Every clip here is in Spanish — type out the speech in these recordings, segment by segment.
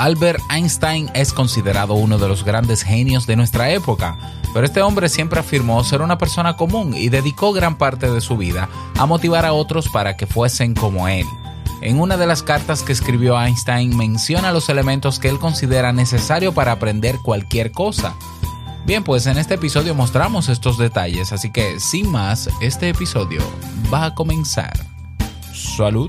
Albert Einstein es considerado uno de los grandes genios de nuestra época, pero este hombre siempre afirmó ser una persona común y dedicó gran parte de su vida a motivar a otros para que fuesen como él. En una de las cartas que escribió Einstein menciona los elementos que él considera necesario para aprender cualquier cosa. Bien, pues en este episodio mostramos estos detalles, así que sin más, este episodio va a comenzar. Salud.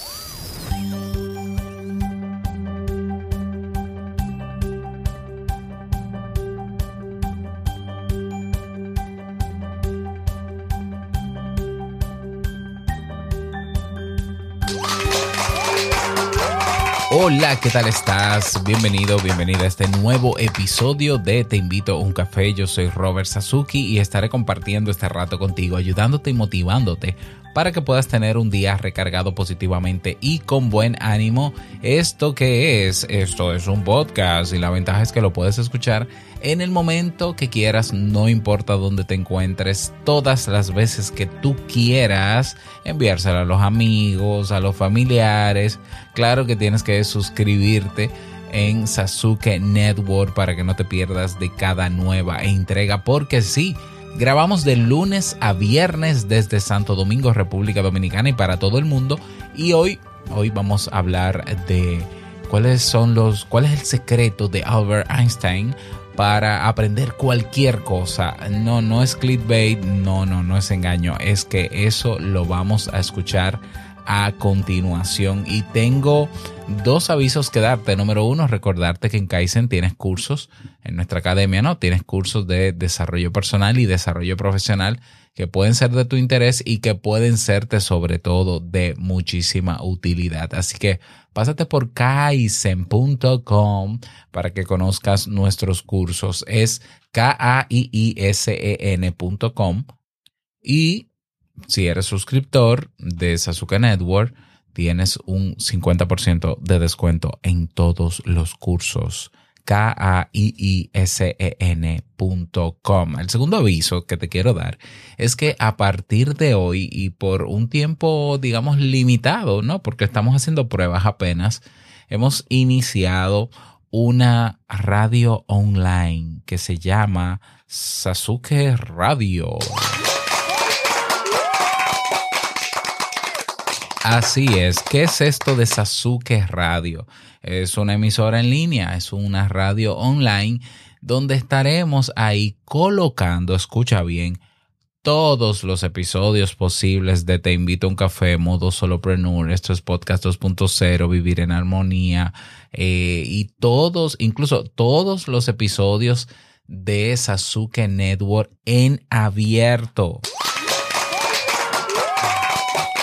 Hola, ¿qué tal estás? Bienvenido, bienvenida a este nuevo episodio de Te invito a un café. Yo soy Robert Sasuki y estaré compartiendo este rato contigo, ayudándote y motivándote para que puedas tener un día recargado positivamente y con buen ánimo. ¿Esto qué es? Esto es un podcast y la ventaja es que lo puedes escuchar en el momento que quieras, no importa dónde te encuentres, todas las veces que tú quieras, enviárselo a los amigos, a los familiares. Claro que tienes que suscribirte en Sasuke Network para que no te pierdas de cada nueva entrega, porque sí, grabamos de lunes a viernes desde Santo Domingo, República Dominicana y para todo el mundo. Y hoy, hoy vamos a hablar de cuáles son los, cuál es el secreto de Albert Einstein para aprender cualquier cosa. No, no es clickbait, no, no, no es engaño. Es que eso lo vamos a escuchar a continuación. Y tengo dos avisos que darte. Número uno, recordarte que en Kaizen tienes cursos, en nuestra academia, ¿no? Tienes cursos de desarrollo personal y desarrollo profesional que pueden ser de tu interés y que pueden serte sobre todo de muchísima utilidad. Así que pásate por kaizen.com para que conozcas nuestros cursos. Es K-A-I-I-S-E-N.com y si eres suscriptor de Sasuke Network, tienes un 50% de descuento en todos los cursos. K-A-I-I-S-E-N.com. El segundo aviso que te quiero dar es que a partir de hoy y por un tiempo, digamos, limitado, ¿no? Porque estamos haciendo pruebas apenas, hemos iniciado una radio online que se llama Sasuke Radio. Así es. ¿Qué es esto de Sasuke Radio? Es una emisora en línea, es una radio online donde estaremos ahí colocando, escucha bien, todos los episodios posibles de Te invito a un café, modo solopreneur, esto es podcast 2.0, vivir en armonía, eh, y todos, incluso todos los episodios de Sasuke Network en abierto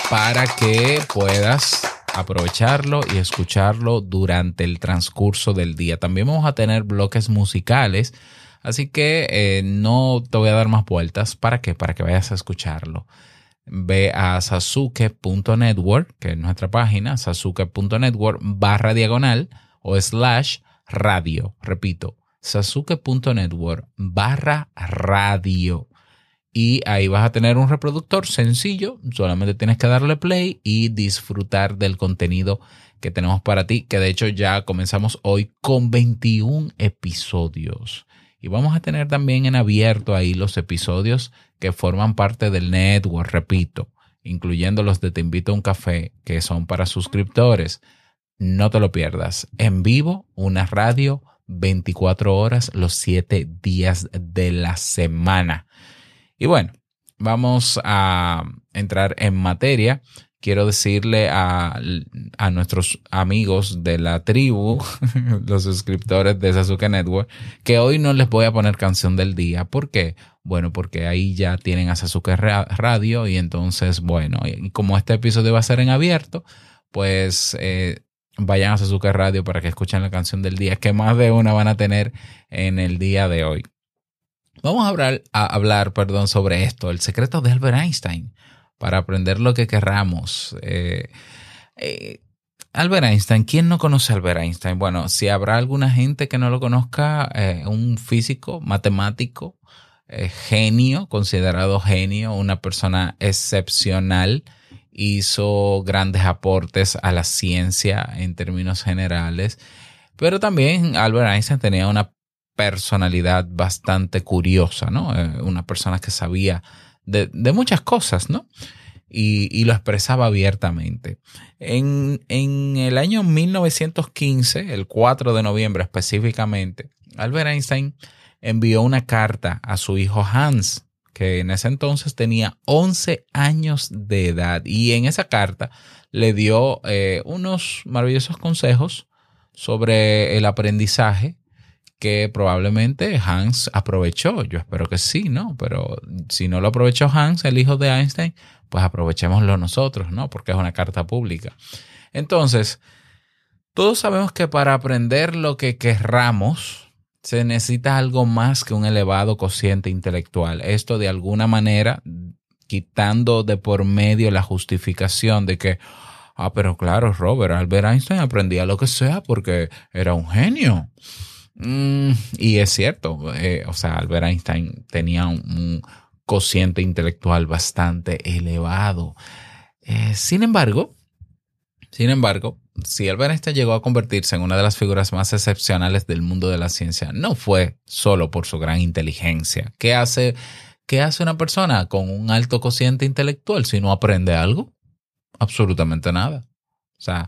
para que puedas aprovecharlo y escucharlo durante el transcurso del día. También vamos a tener bloques musicales, así que eh, no te voy a dar más vueltas. ¿Para qué? Para que vayas a escucharlo. Ve a sasuke.network, que es nuestra página, sasuke.network barra diagonal o slash radio. Repito, sasuke.network barra radio y ahí vas a tener un reproductor sencillo, solamente tienes que darle play y disfrutar del contenido que tenemos para ti, que de hecho ya comenzamos hoy con 21 episodios. Y vamos a tener también en abierto ahí los episodios que forman parte del network, repito, incluyendo los de Te invito a un café, que son para suscriptores. No te lo pierdas. En vivo, una radio 24 horas los 7 días de la semana. Y bueno, vamos a entrar en materia. quiero decirle a, a nuestros amigos de la tribu, los suscriptores de Sasuke Network, que hoy no les voy a poner canción del día. ¿Por qué? Bueno, porque ahí ya tienen a Sasuke Ra- Radio y entonces, bueno, y como este episodio va a ser en abierto, pues eh, vayan a Sasuke Radio para que escuchen la canción del día, que más de una van a tener en el día de hoy. Vamos a hablar, a hablar perdón, sobre esto, el secreto de Albert Einstein, para aprender lo que querramos. Eh, eh, Albert Einstein, ¿quién no conoce Albert Einstein? Bueno, si habrá alguna gente que no lo conozca, eh, un físico, matemático, genio, considerado genio, una persona excepcional, hizo grandes aportes a la ciencia en términos generales, pero también Albert Einstein tenía una personalidad bastante curiosa, ¿no? Eh, una persona que sabía de, muchas cosas, ¿no? Y, y lo expresaba abiertamente. En, en el año 1915, el 4 de noviembre específicamente, Albert Einstein envió una carta a su hijo Hans, que en ese entonces tenía 11 años de edad. Y en esa carta le dio eh, unos maravillosos consejos sobre el aprendizaje que probablemente Hans aprovechó. Yo espero que sí, ¿no? Pero si no lo aprovechó Hans, el hijo de Einstein, pues aprovechémoslo nosotros, ¿no? Porque es una carta pública. Entonces, todos sabemos que para aprender lo que querramos, se necesita algo más que un elevado cociente intelectual. Esto de alguna manera, quitando de por medio la justificación de que, ah, pero claro, Robert, Albert Einstein aprendía lo que sea porque era un genio. Mm, y es cierto, eh, o sea, Albert Einstein tenía un, un cociente intelectual bastante elevado. Eh, sin embargo, sin embargo, si Albert Einstein llegó a convertirse en una de las figuras más excepcionales del mundo de la ciencia, no fue solo por su gran inteligencia. ¿Qué hace, qué hace una persona con un alto cociente intelectual si no aprende algo? Absolutamente nada. O sea,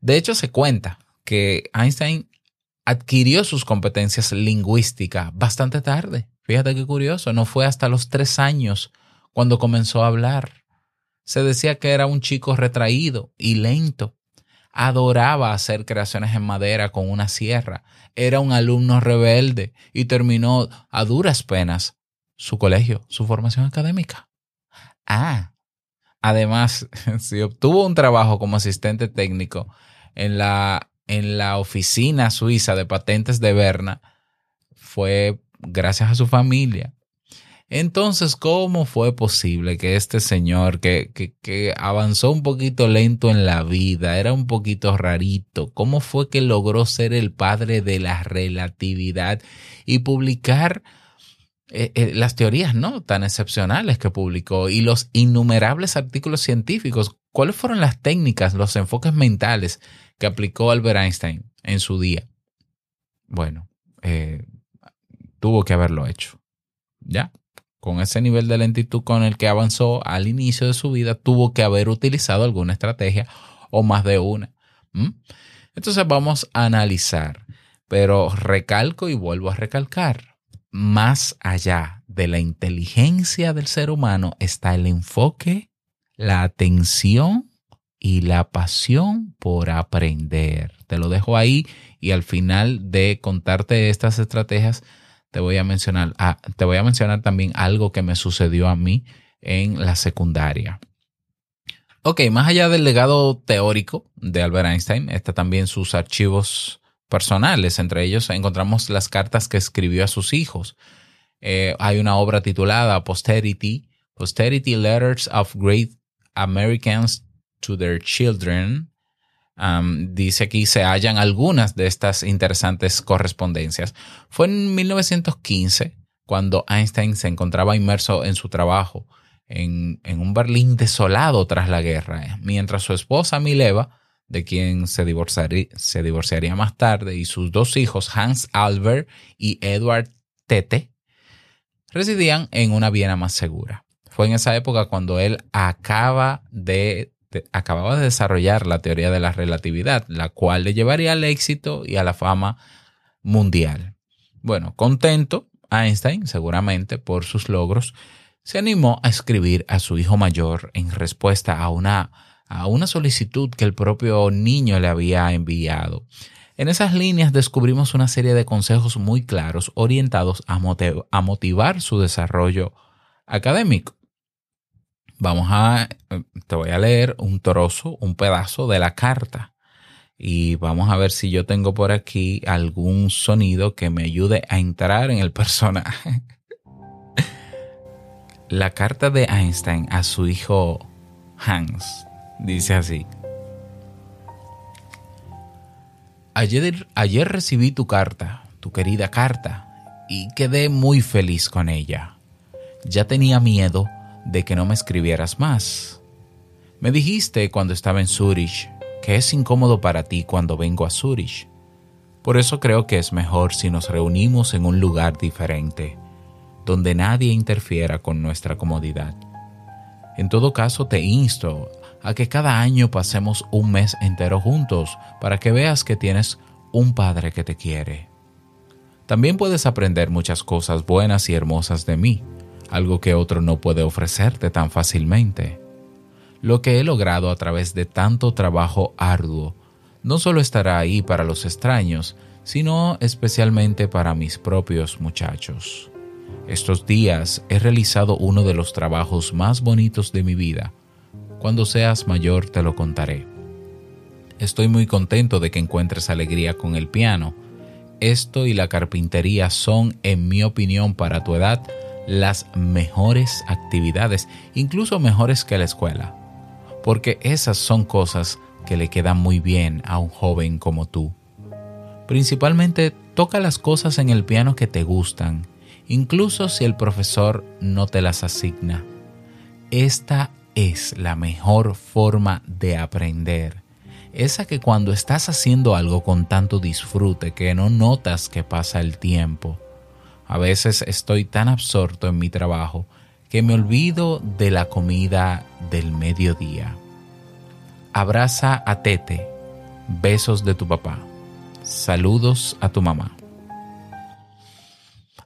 de hecho se cuenta que Einstein adquirió sus competencias lingüísticas bastante tarde. Fíjate qué curioso, no fue hasta los tres años cuando comenzó a hablar. Se decía que era un chico retraído y lento. Adoraba hacer creaciones en madera con una sierra. Era un alumno rebelde y terminó a duras penas su colegio, su formación académica. Ah, además, si obtuvo un trabajo como asistente técnico en la, en la oficina suiza de patentes de Berna, fue gracias a su familia. Entonces, ¿cómo fue posible que este señor que, que, avanzó un poquito lento en la vida, era un poquito rarito, cómo fue que logró ser el padre de la relatividad y publicar eh, eh, las teorías no tan excepcionales que publicó y los innumerables artículos científicos? ¿Cuáles fueron las técnicas, los enfoques mentales que aplicó Albert Einstein en su día? Bueno, eh, tuvo que haberlo hecho. ¿Ya? con ese nivel de lentitud con el que avanzó al inicio de su vida, tuvo que haber utilizado alguna estrategia o más de una. Entonces vamos a analizar, pero recalco y vuelvo a recalcar, más allá de la inteligencia del ser humano está el enfoque, la atención y la pasión por aprender. Te lo dejo ahí y al final de contarte estas estrategias, te voy a mencionar, ah, te voy a mencionar también algo que me sucedió a mí en la secundaria. Ok, más allá del legado teórico de Albert Einstein, está también sus archivos personales. Entre ellos encontramos las cartas que escribió a sus hijos. Eh, hay una obra titulada Posterity, Posterity Letters of Great Americans to Their Children. Um, dice aquí se hallan algunas de estas interesantes correspondencias. Fue en 1915 cuando Einstein se encontraba inmerso en su trabajo en, en un Berlín desolado tras la guerra, mientras su esposa Mileva, de quien se divorciaría, se divorciaría más tarde, y sus dos hijos, Hans Albert y Edward Tete, residían en una Viena más segura. Fue en esa época cuando él de acababa de desarrollar la teoría de la relatividad, la cual le llevaría al éxito y a la fama mundial. Bueno, contento, Einstein, seguramente por sus logros, se animó a escribir a su hijo mayor en respuesta a una a una solicitud que el propio niño le había enviado. En esas líneas descubrimos una serie de consejos muy claros orientados a, a motivar su desarrollo académico. Vamos a, te voy a leer un trozo, un pedazo de la carta y vamos a ver si yo tengo por aquí algún sonido que me ayude a entrar en el personaje. La carta de Einstein a su hijo Hans dice así. Ayer, ayer recibí tu carta, tu querida carta, y quedé muy feliz con ella. Ya tenía miedo de que no me escribieras más. Me dijiste cuando estaba en Zurich que es incómodo para ti cuando vengo a Zurich. Por eso creo que es mejor si nos reunimos en un lugar diferente, donde nadie interfiera con nuestra comodidad. En todo caso, te insto a que cada año pasemos un mes entero juntos para que veas que tienes un padre que te quiere. También puedes aprender muchas cosas buenas y hermosas de mí, algo que otro no puede ofrecerte tan fácilmente. Lo que he logrado a través de tanto trabajo arduo no solo estará ahí para los extraños, sino especialmente para mis propios muchachos. Estos días he realizado uno de los trabajos más bonitos de mi vida. Cuando seas mayor te lo contaré. Estoy muy contento de que encuentres alegría con el piano. Esto y la carpintería son, en mi opinión, para tu edad, las mejores actividades, incluso mejores que la escuela, porque esas son cosas que le quedan muy bien a un joven como tú. Principalmente toca las cosas en el piano que te gustan, incluso si el profesor no te las asigna. Esta es la mejor forma de aprender. Esa que cuando estás haciendo algo con tanto disfrute que no notas que pasa el tiempo. A veces estoy tan absorto en mi trabajo que me olvido de la comida del mediodía. Abraza a Tete. Besos de tu papá. Saludos a tu mamá.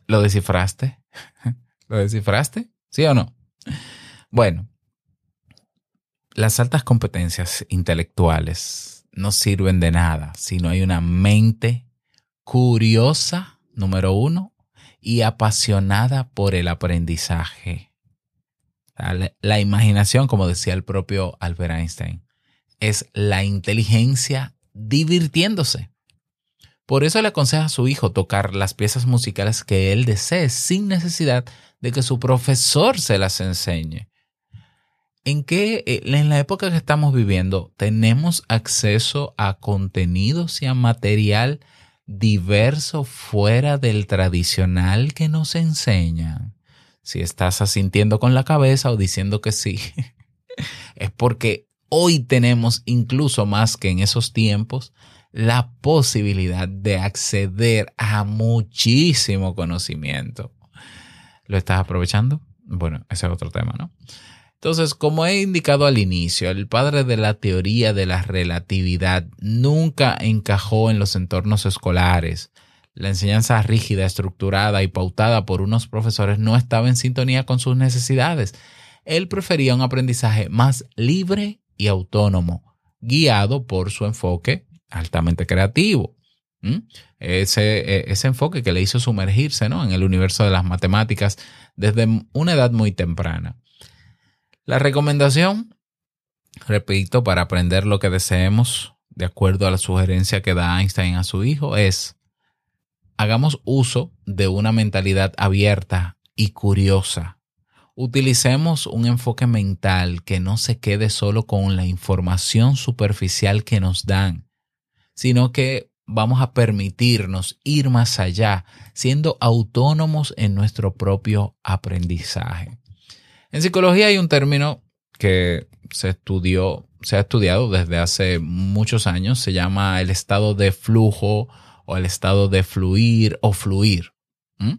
¿Lo descifraste? ¿Lo descifraste? ¿Sí o no? Bueno, las altas competencias intelectuales no sirven de nada si no hay una mente curiosa, número uno, y apasionada por el aprendizaje. La, imaginación, como decía el propio Albert Einstein, es la inteligencia divirtiéndose. Por eso le aconseja a su hijo tocar las piezas musicales que él desee sin necesidad de que su profesor se las enseñe. ¿En qué, eh, en la época que estamos viviendo, tenemos acceso a contenidos y a material diverso fuera del tradicional que nos enseñan? Si estás asintiendo con la cabeza o diciendo que sí, es porque hoy tenemos incluso más que en esos tiempos la posibilidad de acceder a muchísimo conocimiento. ¿Lo estás aprovechando? Bueno, ese es otro tema, ¿no? Entonces, como he indicado al inicio, el padre de la teoría de la relatividad nunca encajó en los entornos escolares. La enseñanza rígida, estructurada y pautada por unos profesores no estaba en sintonía con sus necesidades. Él prefería un aprendizaje más libre y autónomo, guiado por su enfoque altamente creativo. ¿Mm? Ese, ese, enfoque que le hizo sumergirse ¿no? en el universo de las matemáticas desde una edad muy temprana. La recomendación, repito, para aprender lo que deseemos, de acuerdo a la sugerencia que da Einstein a su hijo, es hagamos uso de una mentalidad abierta y curiosa. Utilicemos un enfoque mental que no se quede solo con la información superficial que nos dan, sino que vamos a permitirnos ir más allá, siendo autónomos en nuestro propio aprendizaje. En psicología hay un término que se estudió, se ha estudiado desde hace muchos años, se llama el estado de flujo o el estado de fluir o fluir. ¿Mm?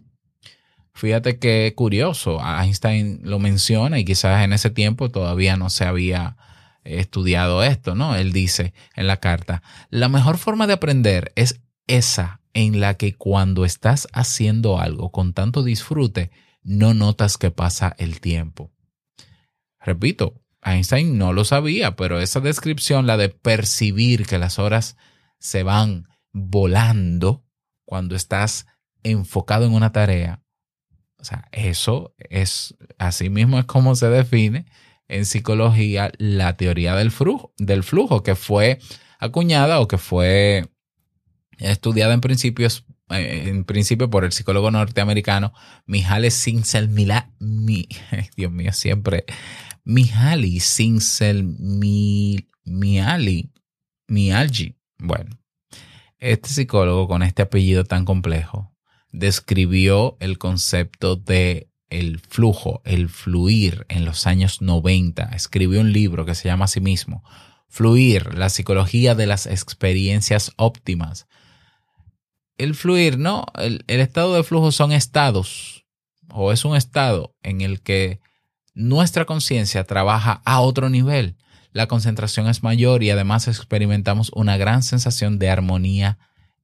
Fíjate qué curioso, Einstein lo menciona y quizás en ese tiempo todavía no se había estudiado esto, ¿no? Él dice en la carta, la mejor forma de aprender es esa en la que cuando estás haciendo algo con tanto disfrute, no notas que pasa el tiempo. Repito, Einstein no lo sabía, pero esa descripción, la de percibir que las horas se van volando cuando estás enfocado en una tarea, o sea, eso es, así mismo es como se define en psicología la teoría del flujo, del flujo que fue acuñada o que fue estudiada en principio, eh, en principio por el psicólogo norteamericano Mihaly Csikszentmihalyi, mi, Dios mío, siempre Mihaly Csikszentmihalyi, Mihalyi. Bueno, este psicólogo con este apellido tan complejo describió el concepto de el flujo, el fluir en los años 90. Escribió un libro que se llama a sí mismo Fluir, la psicología de las experiencias óptimas. El fluir, no, el, el estado de flujo son estados o es un estado en el que nuestra conciencia trabaja a otro nivel. La concentración es mayor y además experimentamos una gran sensación de armonía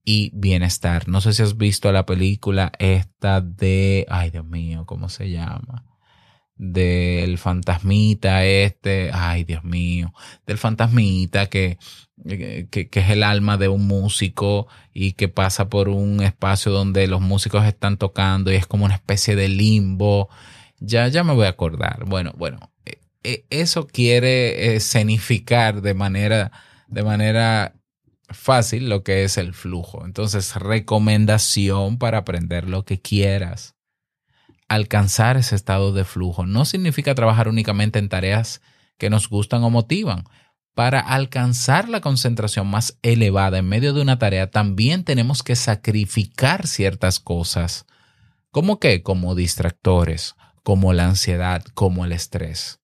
y bienestar. No sé si has visto la película esta de, ay Dios mío, ¿cómo se llama? Del fantasmita este, ay Dios mío, del fantasmita que, que, que es el alma de un músico y que pasa por un espacio donde los músicos están tocando y es como una especie de limbo. Ya, ya me voy a acordar. Bueno, bueno, eh, eh, eso quiere escenificar de manera, de manera fácil lo que es el flujo. Entonces, recomendación para aprender lo que quieras. Alcanzar ese estado de flujo no significa trabajar únicamente en tareas que nos gustan o motivan. Para alcanzar la concentración más elevada en medio de una tarea, también tenemos que sacrificar ciertas cosas. ¿Cómo qué? Como distractores, como la ansiedad, como el estrés.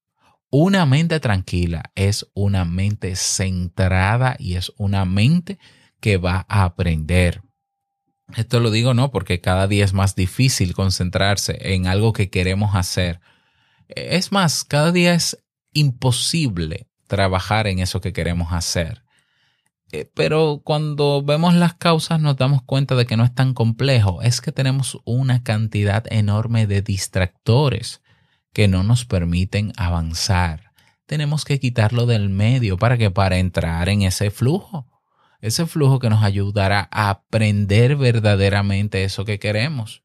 Una mente tranquila es una mente centrada y es una mente que va a aprender. Esto lo digo no porque cada día es más difícil concentrarse en algo que queremos hacer. Es más, cada día es imposible trabajar en eso que queremos hacer. Eh, Pero cuando vemos las causas nos damos cuenta de que no es tan complejo. Es que tenemos una cantidad enorme de distractores que no nos permiten avanzar. Tenemos que quitarlo del medio para que para entrar en ese flujo, ese flujo que nos ayudará a aprender verdaderamente eso que queremos.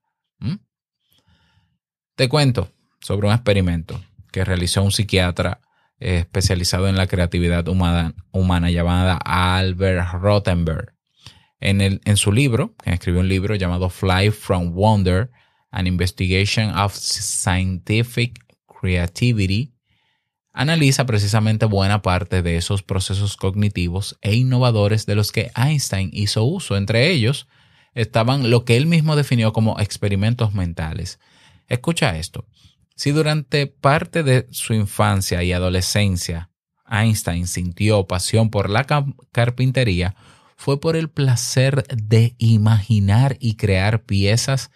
Te cuento sobre un experimento que realizó un psiquiatra eh, especializado en la creatividad humana, humana llamada Albert Rothenberg. En, el, en su libro, que escribió un libro llamado Fly from Wonder, An Investigation of Scientific Creativity, analiza precisamente buena parte de esos procesos cognitivos e innovadores de los que Einstein hizo uso. Entre ellos estaban lo que él mismo definió como experimentos mentales. Escucha esto. Si durante parte de su infancia y adolescencia Einstein sintió pasión por la carpintería, fue por el placer de imaginar y crear piezas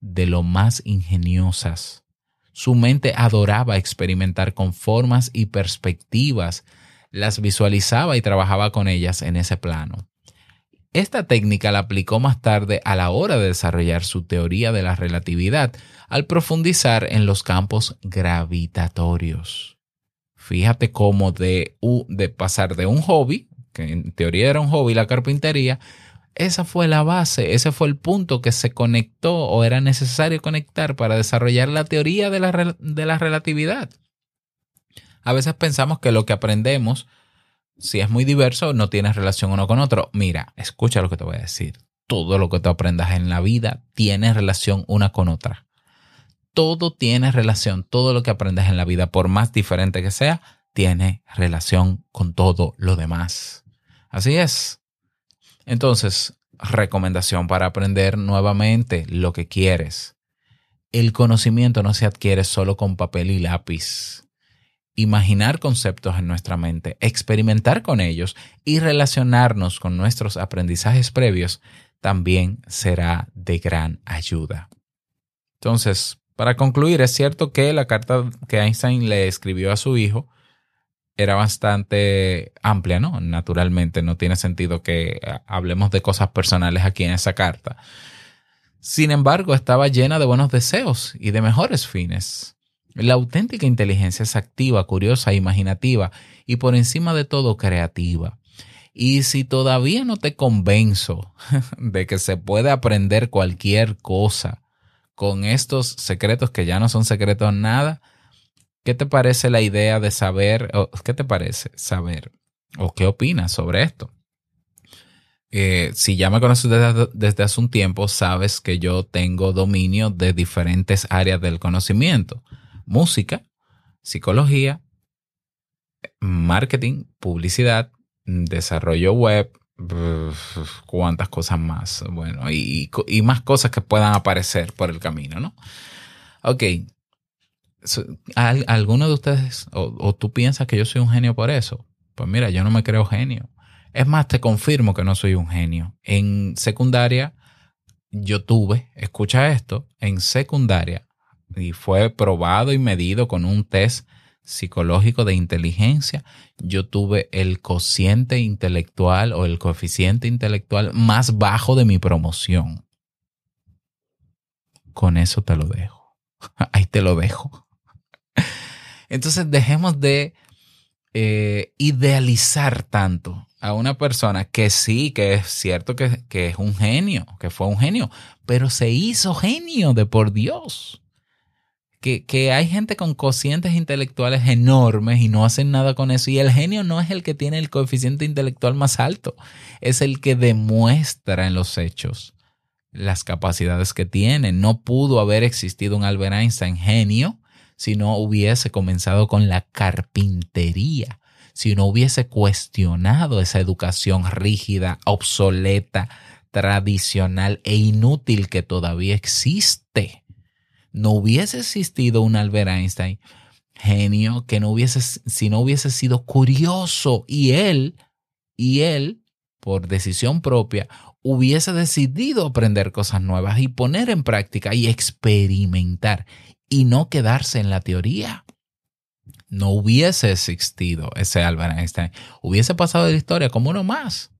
de lo más ingeniosas. Su mente adoraba experimentar con formas y perspectivas, las visualizaba y trabajaba con ellas en ese plano. Esta técnica la aplicó más tarde a la hora de desarrollar su teoría de la relatividad, al profundizar en los campos gravitatorios. Fíjate cómo de, pasar de un hobby, que en teoría era un hobby la carpintería, esa fue la base, ese fue el punto que se conectó o era necesario conectar para desarrollar la teoría de la, de la relatividad. A veces pensamos que lo que aprendemos, si es muy diverso, no tiene relación uno con otro. Mira, escucha lo que te voy a decir. Todo lo que tú aprendas en la vida tiene relación una con otra. Todo tiene relación, todo lo que aprendes en la vida, por más diferente que sea, tiene relación con todo lo demás. Así es. Entonces, recomendación para aprender nuevamente lo que quieres. El conocimiento no se adquiere solo con papel y lápiz. Imaginar conceptos en nuestra mente, experimentar con ellos y relacionarnos con nuestros aprendizajes previos también será de gran ayuda. Entonces, para concluir, es cierto que la carta que Einstein le escribió a su hijo era bastante amplia, ¿no? Naturalmente, no tiene sentido que hablemos de cosas personales aquí en esa carta. Sin embargo, estaba llena de buenos deseos y de mejores fines. La auténtica inteligencia es activa, curiosa, imaginativa y por encima de todo creativa. Y si todavía no te convenzo de que se puede aprender cualquier cosa con estos secretos que ya no son secretos nada, ¿qué te parece la idea de saber, qué te parece saber, o qué opinas sobre esto? Eh, si ya me conoces desde, desde hace un tiempo, sabes que yo tengo dominio de diferentes áreas del conocimiento. Música, psicología, marketing, publicidad, desarrollo web, cuántas cosas más. Bueno, y, y más cosas que puedan aparecer por el camino, ¿no? Ok. ¿Al- ¿Alguno de ustedes o, o tú piensas que yo soy un genio por eso? Pues mira, yo no me creo genio. Es más, te confirmo que no soy un genio. En secundaria, yo tuve, escucha esto, en secundaria, y fue probado y medido con un test psicológico de inteligencia, yo tuve el cociente intelectual o el coeficiente intelectual más bajo de mi promoción. Con eso te lo dejo. Ahí te lo dejo. Entonces dejemos de eh, idealizar tanto a una persona que sí, que es cierto que, que es un genio, que fue un genio, pero se hizo genio de por Dios que, que, hay gente con cocientes intelectuales enormes y no hacen nada con eso. Y el genio no es el que tiene el coeficiente intelectual más alto, es el que demuestra en los hechos las capacidades que tiene. No pudo haber existido un Albert Einstein genio si no hubiese comenzado con la carpintería, si no hubiese cuestionado esa educación rígida, obsoleta, tradicional e inútil que todavía existe. No hubiese existido un Albert Einstein genio que no hubiese, si no hubiese sido curioso y él, y él, por decisión propia, hubiese decidido aprender cosas nuevas y poner en práctica y experimentar y no quedarse en la teoría. No hubiese existido ese Albert Einstein. Hubiese pasado de la historia como uno más.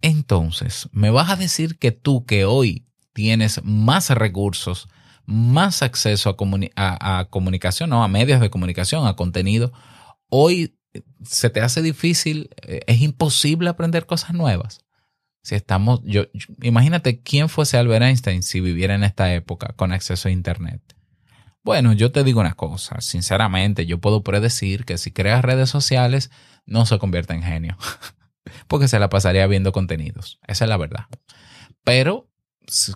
Entonces, me vas a decir que tú que hoy tienes más recursos, más acceso a, comuni a, a, comunicación, no, a medios de comunicación, a contenido, hoy se te hace difícil, es imposible aprender cosas nuevas. Si estamos, yo, imagínate quién fuese Albert Einstein si viviera en esta época con acceso a Internet. Bueno, yo te digo una cosa, sinceramente, yo puedo predecir que si creas redes sociales, no se convierte en genio, porque se la pasaría viendo contenidos. Esa es la verdad. Pero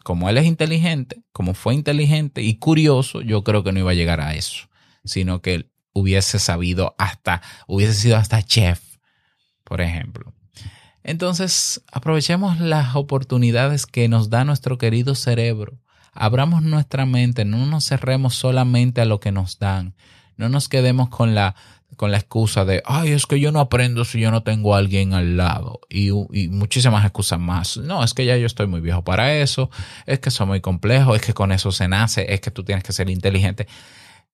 como él es inteligente, como fue inteligente y curioso, yo creo que no iba a llegar a eso, sino que él hubiese sabido hasta, hubiese sido hasta chef, por ejemplo. Entonces, aprovechemos las oportunidades que nos da nuestro querido cerebro. Abramos nuestra mente, no nos cerremos solamente a lo que nos dan. No nos quedemos con la, con la excusa de, ay, es que yo no aprendo si yo no tengo a alguien al lado. Y, y, muchísimas excusas más. No, es que ya yo estoy muy viejo para eso. Es que soy muy complejo. Es que con eso se nace. Es que tú tienes que ser inteligente.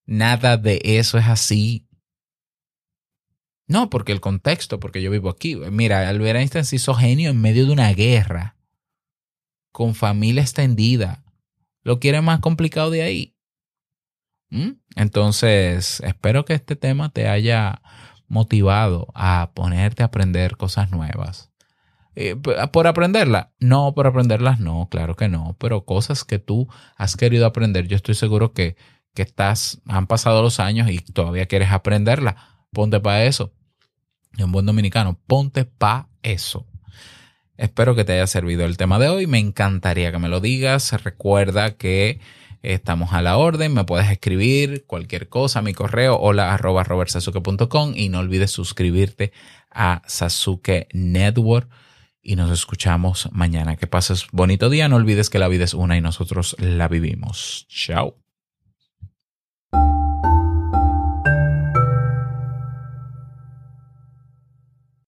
Nada de eso es así. No, porque el contexto, porque yo vivo aquí. Mira, Albert Einstein se hizo genio en medio de una guerra. Con familia extendida. ¿Lo quiere más complicado de ahí? ¿Mm? Entonces, espero que este tema te haya motivado a ponerte a aprender cosas nuevas. Eh, ¿Por aprenderlas? No, por aprenderlas no, claro que no, pero cosas que tú has querido aprender, yo estoy seguro que, que estás, han pasado los años y todavía quieres aprenderla. Ponte para eso. En buen dominicano, ponte para eso. Espero que te haya servido el tema de hoy. Me encantaría que me lo digas. Recuerda que estamos a la orden. Me puedes escribir cualquier cosa a mi correo hola arroba robertsasuke.com y no olvides suscribirte a Sasuke Network y nos escuchamos mañana. Que pases bonito día. No olvides que la vida es una y nosotros la vivimos. Chao.